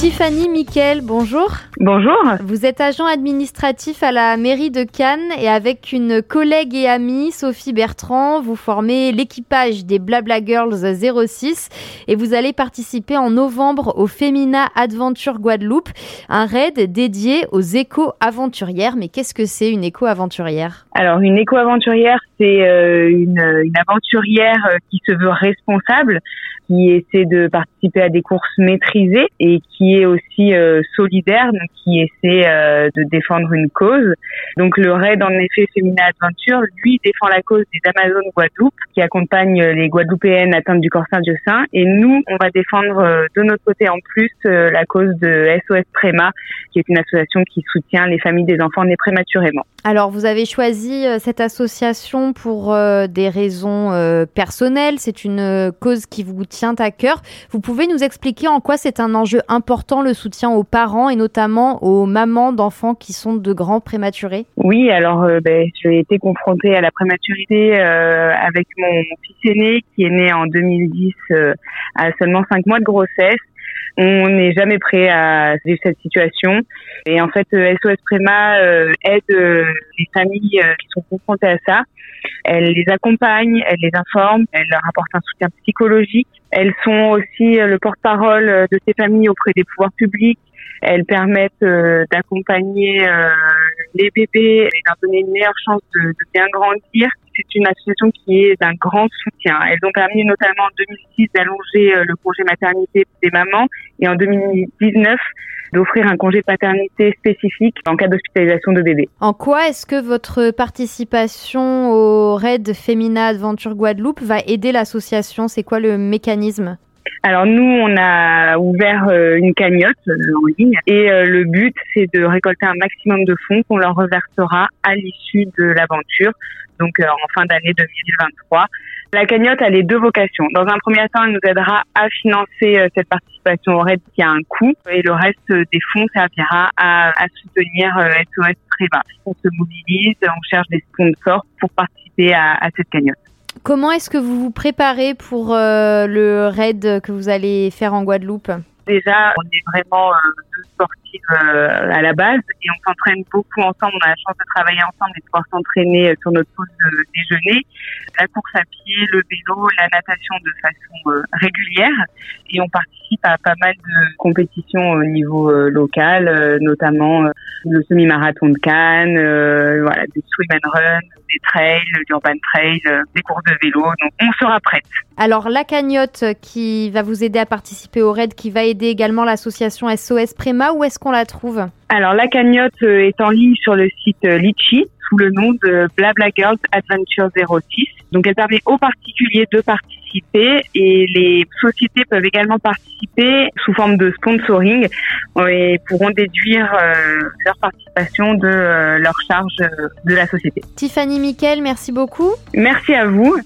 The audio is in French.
Tiffany Miquel, bonjour. Bonjour. Vous êtes agent administratif à la mairie de Cannes et avec une collègue et amie, Sophie Bertrand, vous formez l'équipage des Blabla Girls 06 et vous allez participer en novembre au Femina Adventure Guadeloupe, un raid dédié aux éco-aventurières. Mais qu'est-ce que c'est une éco-aventurière Alors une éco-aventurière, c'est euh, une, une aventurière euh, qui se veut responsable, qui essaie de participer à des courses maîtrisées et qui est aussi euh, solidaire, donc qui essaie euh, de défendre une cause. Donc le raid en effet Femina Adventure, lui défend la cause des Amazones Guadeloupe, qui accompagnent les Guadeloupéennes atteintes du corps diocin. Et nous, on va défendre euh, de notre côté en plus la cause de SOS Préma, qui est une association qui soutient les familles des enfants nés prématurément. Alors vous avez choisi cette association pour des raisons personnelles. C'est une cause qui vous tient à cœur. Vous pouvez nous expliquer en quoi c'est un enjeu important le soutien aux parents et notamment aux mamans d'enfants qui sont de grands prématurés Oui, alors euh, ben, j'ai été confrontée à la prématurité euh, avec mon fils aîné qui est né en 2010 euh, à seulement 5 mois de grossesse. On n'est jamais prêt à vivre cette situation. Et en fait, SOS Préma aide les familles qui sont confrontées à ça. Elle les accompagne, elle les informe, elle leur apporte un soutien psychologique. Elles sont aussi le porte-parole de ces familles auprès des pouvoirs publics. Elles permettent d'accompagner les bébés et leur donner une meilleure chance de, bien grandir. C'est une association qui est d'un grand soutien. Elles ont permis notamment en 2006 d'allonger le congé maternité des mamans et en 2019 d'offrir un congé paternité spécifique en cas d'hospitalisation de bébé. En quoi est-ce que votre participation au RAID Femina Adventure Guadeloupe va aider l'association? C'est quoi le mécanisme? Alors nous, on a ouvert une cagnotte en ligne et le but, c'est de récolter un maximum de fonds qu'on leur reversera à l'issue de l'aventure, donc en fin d'année 2023. La cagnotte a les deux vocations. Dans un premier temps, elle nous aidera à financer cette participation au RAID qui a un coût et le reste des fonds servira à, à soutenir SOS Préva. On se mobilise, on cherche des sponsors pour participer à, à cette cagnotte. Comment est-ce que vous vous préparez pour euh, le raid que vous allez faire en Guadeloupe? Déjà, on est vraiment euh, deux sportives euh, à la base et on s'entraîne beaucoup ensemble. On a la chance de travailler ensemble et de pouvoir s'entraîner sur notre pause déjeuner. La course à pied, le vélo, la natation de façon régulière et on participe à pas mal de compétitions au niveau local, notamment le semi-marathon de Cannes, voilà, des swim and run, des trails, l'urban trail, des courses de vélo. Donc on sera prête. Alors la cagnotte qui va vous aider à participer au raid, qui va aider également l'association SOS Préma, où est-ce qu'on la trouve? Alors la cagnotte est en ligne sur le site Litchi sous le nom de Blabla Girls Adventure 06. Donc elle permet aux particuliers de participer et les sociétés peuvent également participer sous forme de sponsoring et pourront déduire leur participation de leur charge de la société. Tiffany Miquel, merci beaucoup. Merci à vous.